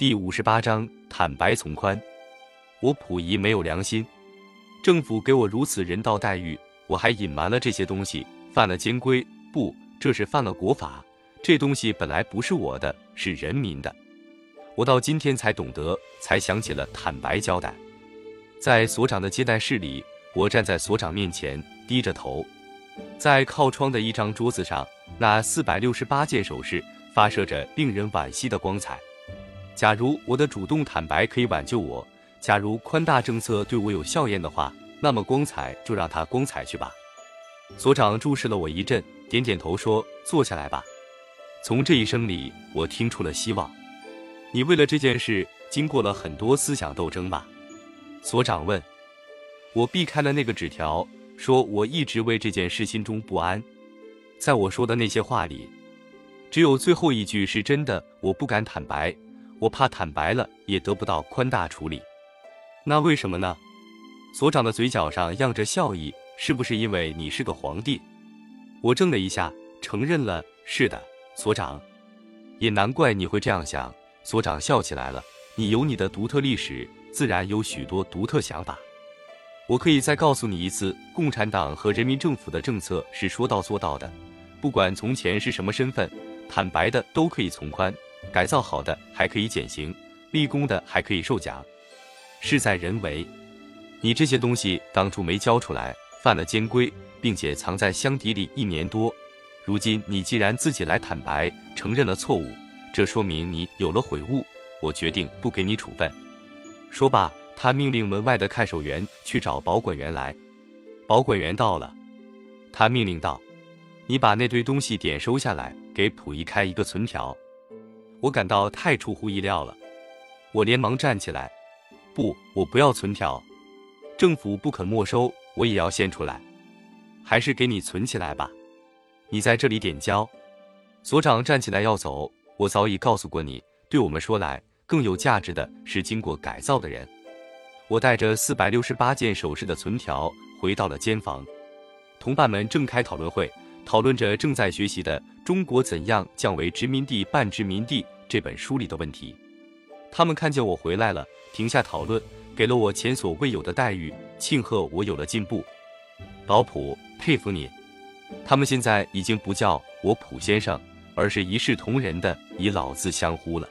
第五十八章坦白从宽。我溥仪没有良心，政府给我如此人道待遇，我还隐瞒了这些东西，犯了监规，不，这是犯了国法。这东西本来不是我的，是人民的。我到今天才懂得，才想起了坦白交代。在所长的接待室里，我站在所长面前，低着头，在靠窗的一张桌子上，那四百六十八件首饰发射着令人惋惜的光彩。假如我的主动坦白可以挽救我，假如宽大政策对我有效验的话，那么光彩就让它光彩去吧。所长注视了我一阵，点点头说：“坐下来吧。”从这一声里，我听出了希望。你为了这件事经过了很多思想斗争吧？所长问。我避开了那个纸条，说我一直为这件事心中不安。在我说的那些话里，只有最后一句是真的。我不敢坦白。我怕坦白了也得不到宽大处理，那为什么呢？所长的嘴角上漾着笑意，是不是因为你是个皇帝？我怔了一下，承认了，是的，所长。也难怪你会这样想。所长笑起来了，你有你的独特历史，自然有许多独特想法。我可以再告诉你一次，共产党和人民政府的政策是说到做到的，不管从前是什么身份，坦白的都可以从宽。改造好的还可以减刑，立功的还可以受奖，事在人为。你这些东西当初没交出来，犯了监规，并且藏在箱底里一年多。如今你既然自己来坦白，承认了错误，这说明你有了悔悟。我决定不给你处分。说罢，他命令门外的看守员去找保管员来。保管员到了，他命令道：“你把那堆东西点收下来，给溥仪开一个存条。”我感到太出乎意料了，我连忙站起来，不，我不要存条，政府不肯没收，我也要献出来，还是给你存起来吧。你在这里点交。所长站起来要走，我早已告诉过你，对我们说来，更有价值的是经过改造的人。我带着四百六十八件首饰的存条回到了监房，同伴们正开讨论会。讨论着正在学习的《中国怎样降为殖民地半殖民地》这本书里的问题。他们看见我回来了，停下讨论，给了我前所未有的待遇，庆贺我有了进步。老普，佩服你！他们现在已经不叫我普先生，而是一视同仁的以老字相呼了。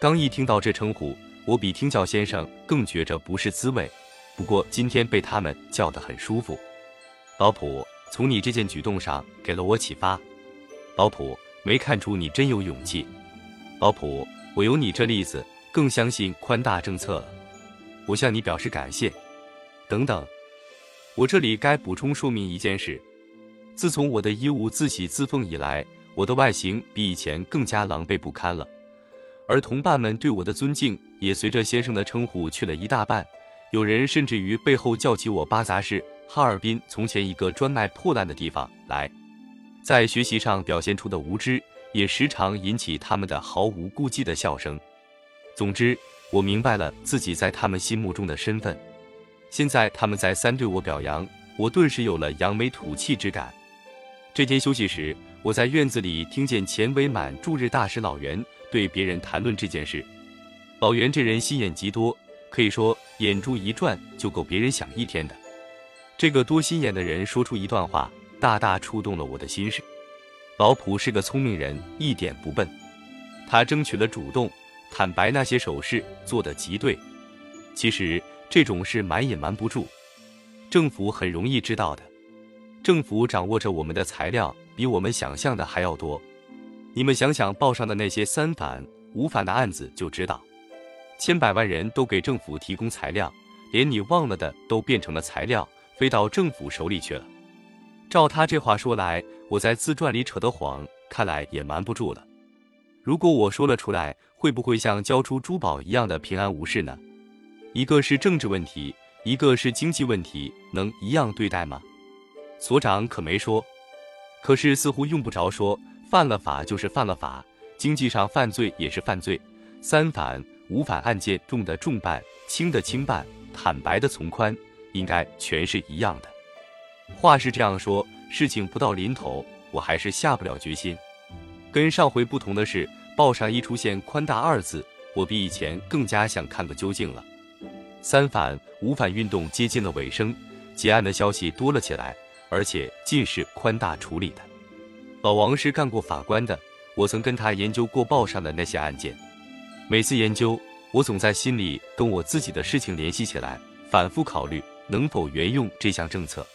刚一听到这称呼，我比听叫先生更觉着不是滋味。不过今天被他们叫得很舒服。老普。从你这件举动上给了我启发，老普没看出你真有勇气。老普，我有你这例子，更相信宽大政策了。我向你表示感谢。等等，我这里该补充说明一件事：自从我的衣物自洗自奉以来，我的外形比以前更加狼狈不堪了，而同伴们对我的尊敬也随着先生的称呼去了一大半，有人甚至于背后叫起我巴杂氏。哈尔滨从前一个专卖破烂的地方来，在学习上表现出的无知，也时常引起他们的毫无顾忌的笑声。总之，我明白了自己在他们心目中的身份。现在他们再三对我表扬，我顿时有了扬眉吐气之感。这天休息时，我在院子里听见钱伟满驻日大使老袁对别人谈论这件事。老袁这人心眼极多，可以说眼珠一转就够别人想一天的。这个多心眼的人说出一段话，大大触动了我的心事。老普是个聪明人，一点不笨。他争取了主动，坦白那些手势做得极对。其实这种事瞒也瞒不住，政府很容易知道的。政府掌握着我们的材料，比我们想象的还要多。你们想想报上的那些三反五反的案子就知道，千百万人都给政府提供材料，连你忘了的都变成了材料。飞到政府手里去了。照他这话说来，我在自传里扯的谎，看来也瞒不住了。如果我说了出来，会不会像交出珠宝一样的平安无事呢？一个是政治问题，一个是经济问题，能一样对待吗？所长可没说，可是似乎用不着说，犯了法就是犯了法，经济上犯罪也是犯罪。三反五反案件，重的重办，轻的轻办，坦白的从宽。应该全是一样的。话是这样说，事情不到临头，我还是下不了决心。跟上回不同的是，报上一出现“宽大”二字，我比以前更加想看个究竟了。三反五反运动接近了尾声，结案的消息多了起来，而且尽是宽大处理的。老王是干过法官的，我曾跟他研究过报上的那些案件。每次研究，我总在心里跟我自己的事情联系起来，反复考虑能否沿用这项政策。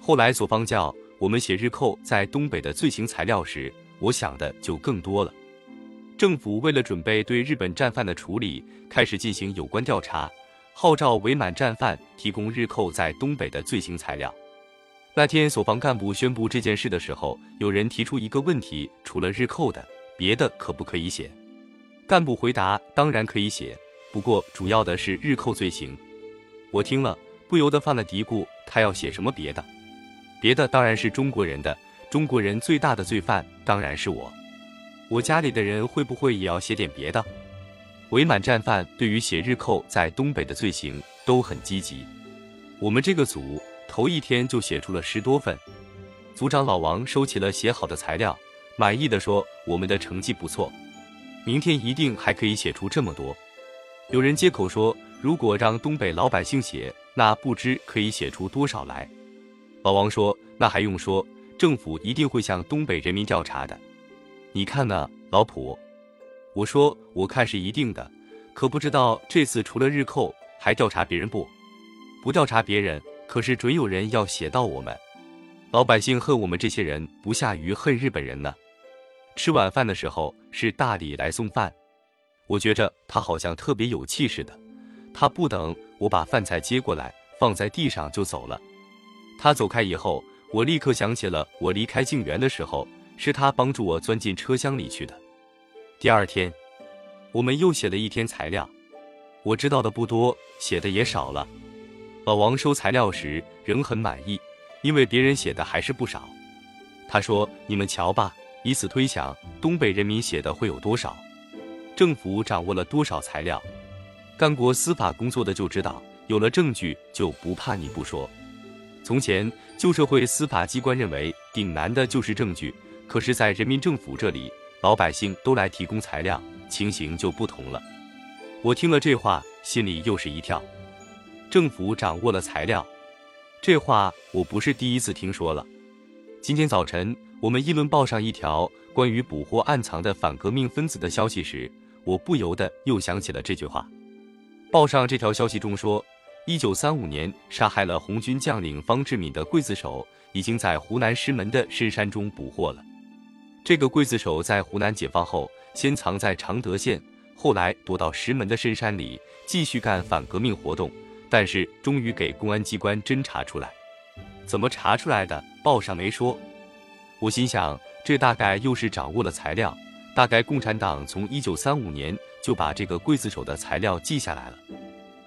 后来左方叫我们写日寇在东北的罪行材料时，我想的就更多了。政府为了准备对日本战犯的处理，开始进行有关调查，号召伪满战犯提供日寇在东北的罪行材料。那天所方干部宣布这件事的时候，有人提出一个问题：除了日寇的，别的可不可以写？干部回答：当然可以写，不过主要的是日寇罪行。我听了不由得犯了嘀咕：他要写什么别的？别的当然是中国人的，中国人最大的罪犯当然是我。我家里的人会不会也要写点别的？伪满战犯对于写日寇在东北的罪行都很积极。我们这个组头一天就写出了十多份。组长老王收起了写好的材料，满意的说：“我们的成绩不错，明天一定还可以写出这么多。”有人接口说：“如果让东北老百姓写，那不知可以写出多少来。”老王说：“那还用说，政府一定会向东北人民调查的。”你看呢，老普？我说，我看是一定的，可不知道这次除了日寇，还调查别人不？不调查别人，可是准有人要写到我们。老百姓恨我们这些人，不下于恨日本人呢。吃晚饭的时候，是大李来送饭，我觉着他好像特别有气似的。他不等我把饭菜接过来，放在地上就走了。他走开以后，我立刻想起了我离开静园的时候。是他帮助我钻进车厢里去的。第二天，我们又写了一天材料。我知道的不多，写的也少了。老王收材料时仍很满意，因为别人写的还是不少。他说：“你们瞧吧，以此推想，东北人民写的会有多少？政府掌握了多少材料？干过司法工作的就知道，有了证据就不怕你不说。从前旧社会司法机关认为顶难的就是证据。”可是，在人民政府这里，老百姓都来提供材料，情形就不同了。我听了这话，心里又是一跳。政府掌握了材料，这话我不是第一次听说了。今天早晨，我们议论报上一条关于捕获暗藏的反革命分子的消息时，我不由得又想起了这句话。报上这条消息中说，一九三五年杀害了红军将领方志敏的刽子手，已经在湖南石门的深山中捕获了。这个刽子手在湖南解放后，先藏在常德县，后来躲到石门的深山里，继续干反革命活动。但是终于给公安机关侦查出来，怎么查出来的？报上没说。我心想，这大概又是掌握了材料，大概共产党从一九三五年就把这个刽子手的材料记下来了。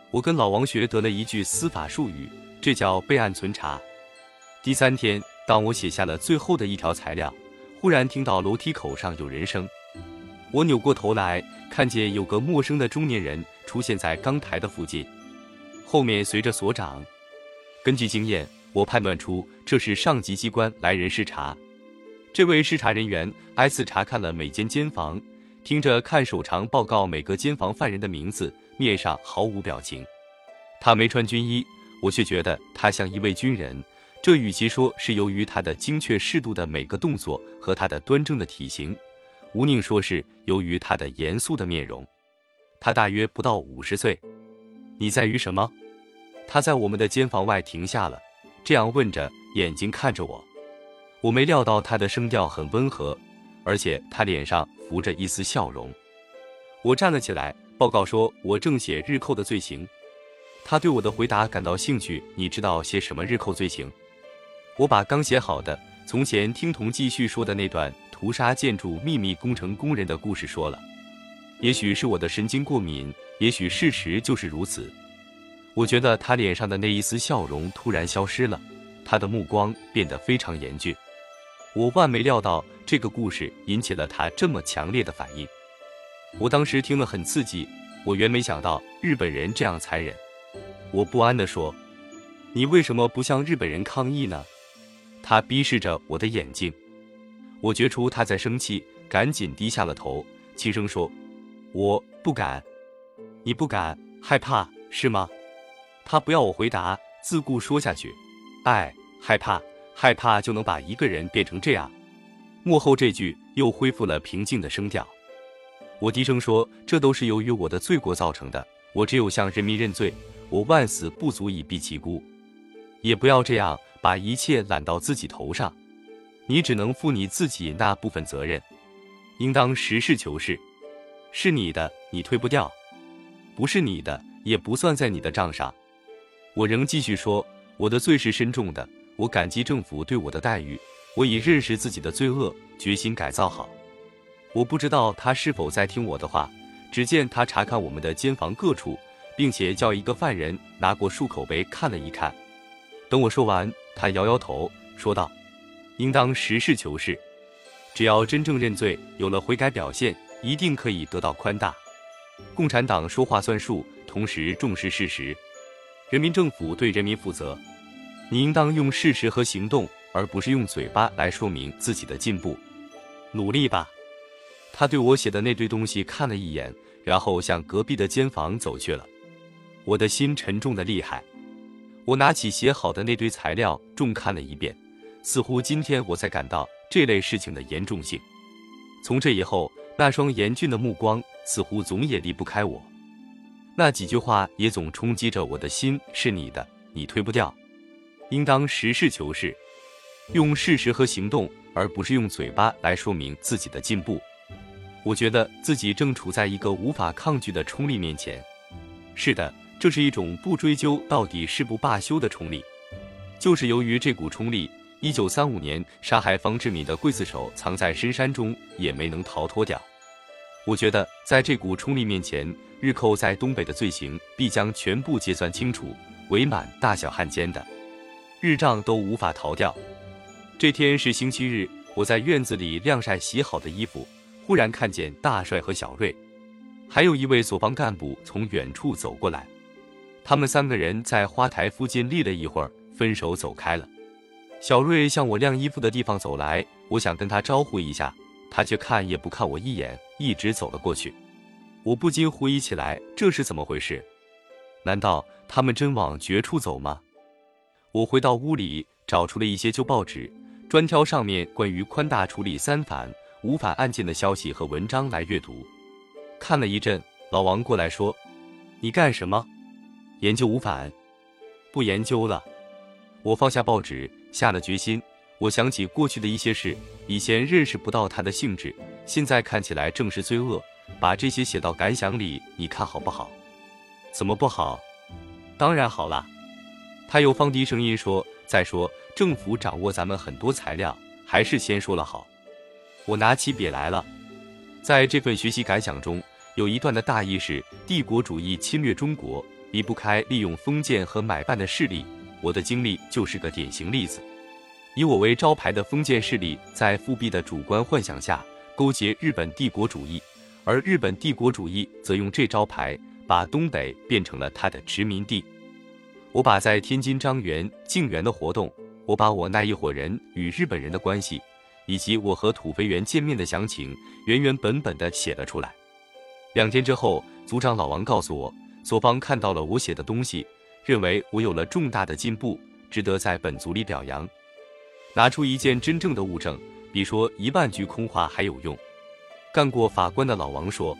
我跟老王学得了一句司法术语，这叫备案存查。第三天，当我写下了最后的一条材料。忽然听到楼梯口上有人声，我扭过头来，看见有个陌生的中年人出现在钢台的附近，后面随着所长。根据经验，我判断出这是上级机关来人视察。这位视察人员挨次查看了每间监房，听着看守长报告每个监房犯人的名字，面上毫无表情。他没穿军衣，我却觉得他像一位军人。这与其说是由于他的精确适度的每个动作和他的端正的体型，无宁说是由于他的严肃的面容。他大约不到五十岁。你在于什么？他在我们的监房外停下了，这样问着，眼睛看着我。我没料到他的声调很温和，而且他脸上浮着一丝笑容。我站了起来，报告说：“我正写日寇的罪行。”他对我的回答感到兴趣。你知道写什么日寇罪行？我把刚写好的从前听同继续说的那段屠杀建筑秘密工程工人的故事说了。也许是我的神经过敏，也许事实就是如此。我觉得他脸上的那一丝笑容突然消失了，他的目光变得非常严峻。我万没料到这个故事引起了他这么强烈的反应。我当时听了很刺激，我原没想到日本人这样残忍。我不安地说：“你为什么不向日本人抗议呢？”他逼视着我的眼睛，我觉出他在生气，赶紧低下了头，轻声说：“我不敢。你不敢，害怕是吗？他不要我回答，自顾说下去。哎，害怕，害怕就能把一个人变成这样。幕后这句又恢复了平静的声调。我低声说：“这都是由于我的罪过造成的。我只有向人民认罪。我万死不足以避其辜。也不要这样把一切揽到自己头上。你只能负你自己那部分责任，应当实事求是。是你的，你推不掉；不是你的，也不算在你的账上。”我仍继续说：“我的罪是深重的。我感激政府对我的待遇。我已认识自己的罪恶，决心改造好。”我不知道他是否在听我的话，只见他查看我们的监房各处，并且叫一个犯人拿过漱口杯看了一看。等我说完，他摇摇头，说道：“应当实事求是，只要真正认罪，有了悔改表现，一定可以得到宽大。共产党说话算数，同时重视事实。人民政府对人民负责，你应当用事实和行动，而不是用嘴巴来说明自己的进步。努力吧。”他对我写的那堆东西看了一眼，然后向隔壁的间房走去了。我的心沉重的厉害。我拿起写好的那堆材料，重看了一遍，似乎今天我才感到这类事情的严重性。从这以后，那双严峻的目光似乎总也离不开我。那几句话也总冲击着我的心：是你的，你推不掉，应当实事求是，用事实和行动，而不是用嘴巴来说明自己的进步。我觉得自己正处在一个无法抗拒的冲力面前。是的，这是一种不追究到底誓不罢休的冲力。就是由于这股冲力，一九三五年杀害方志敏的刽子手藏在深山中，也没能逃脱掉。我觉得，在这股冲力面前，日寇在东北的罪行必将全部结算清楚，伪满大小汉奸的日账都无法逃掉。这天是星期日，我在院子里晾晒洗好的衣服。忽然看见大帅和小瑞，还有一位所帮干部从远处走过来。他们三个人在花台附近立了一会儿，分手走开了。小瑞向我晾衣服的地方走来，我想跟他招呼一下，他却看也不看我一眼，一直走了过去。我不禁狐疑起来，这是怎么回事？难道他们真往绝处走吗？我回到屋里，找出了一些旧报纸，专挑上面关于宽大处理三反。无反案件的消息和文章来阅读，看了一阵，老王过来说：“你干什么？研究无反？不研究了。”我放下报纸，下了决心。我想起过去的一些事，以前认识不到它的性质，现在看起来正是罪恶。把这些写到感想里，你看好不好？怎么不好？当然好了。他又放低声音说：“再说，政府掌握咱们很多材料，还是先说了好。”我拿起笔来了，在这份学习感想中，有一段的大意是：帝国主义侵略中国，离不开利用封建和买办的势力。我的经历就是个典型例子。以我为招牌的封建势力，在复辟的主观幻想下，勾结日本帝国主义，而日本帝国主义则用这招牌，把东北变成了他的殖民地。我把在天津张园、静园的活动，我把我那一伙人与日本人的关系。以及我和土肥原见面的详情，原原本本的写了出来。两天之后，组长老王告诉我，索邦看到了我写的东西，认为我有了重大的进步，值得在本组里表扬。拿出一件真正的物证，比说一万句空话还有用。干过法官的老王说：“